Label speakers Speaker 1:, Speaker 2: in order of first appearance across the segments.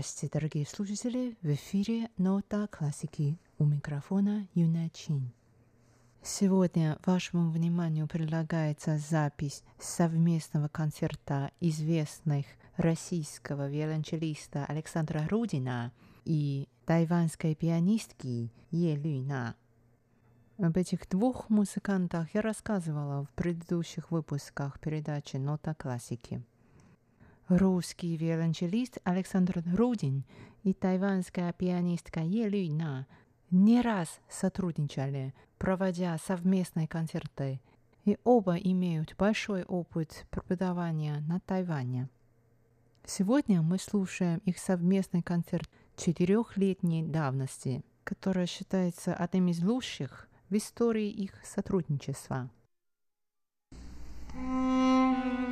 Speaker 1: Здрасте, дорогие слушатели! В эфире «Нота классики» у микрофона Юна Чин. Сегодня вашему вниманию предлагается запись совместного концерта известных российского виолончелиста Александра Рудина и тайванской пианистки Е Люйна. Об этих двух музыкантах я рассказывала в предыдущих выпусках передачи «Нота классики». Русский виолончелист Александр Рудин и тайванская пианистка Е Люйна не раз сотрудничали, проводя совместные концерты, и оба имеют большой опыт преподавания на Тайване. Сегодня мы слушаем их совместный концерт четырехлетней давности, который считается одним из лучших в истории их сотрудничества. Это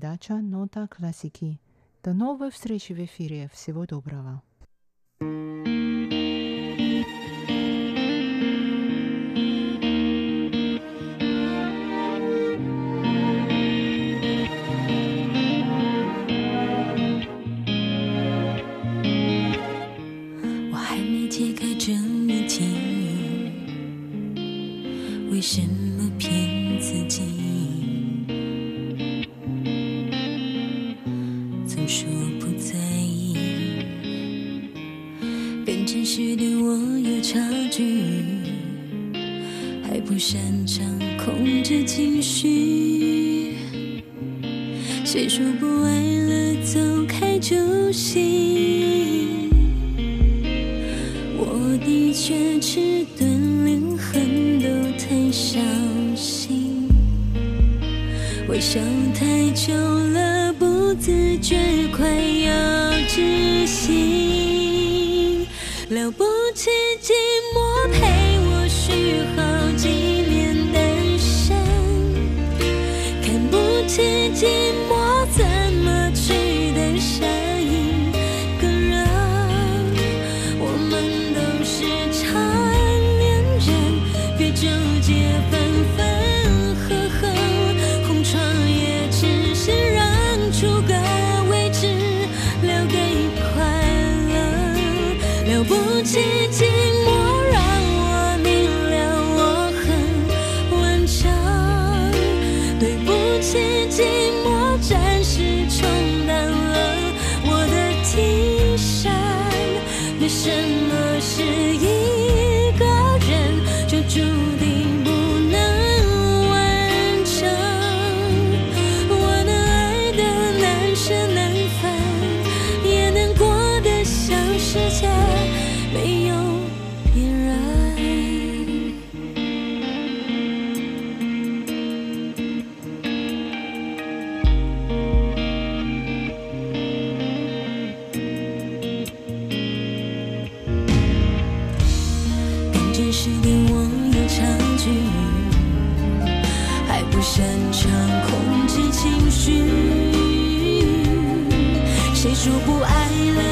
Speaker 1: передача «Нота классики». До новой встречи в эфире. Всего доброго.
Speaker 2: 却迟钝，连恨都太小心。微笑太久了，不自觉快要窒息。了不起寂寞陪我续好几年单身，看不起寂寞。了不起寂寞。谁跟我有差距还不擅长控制情绪。谁说不爱了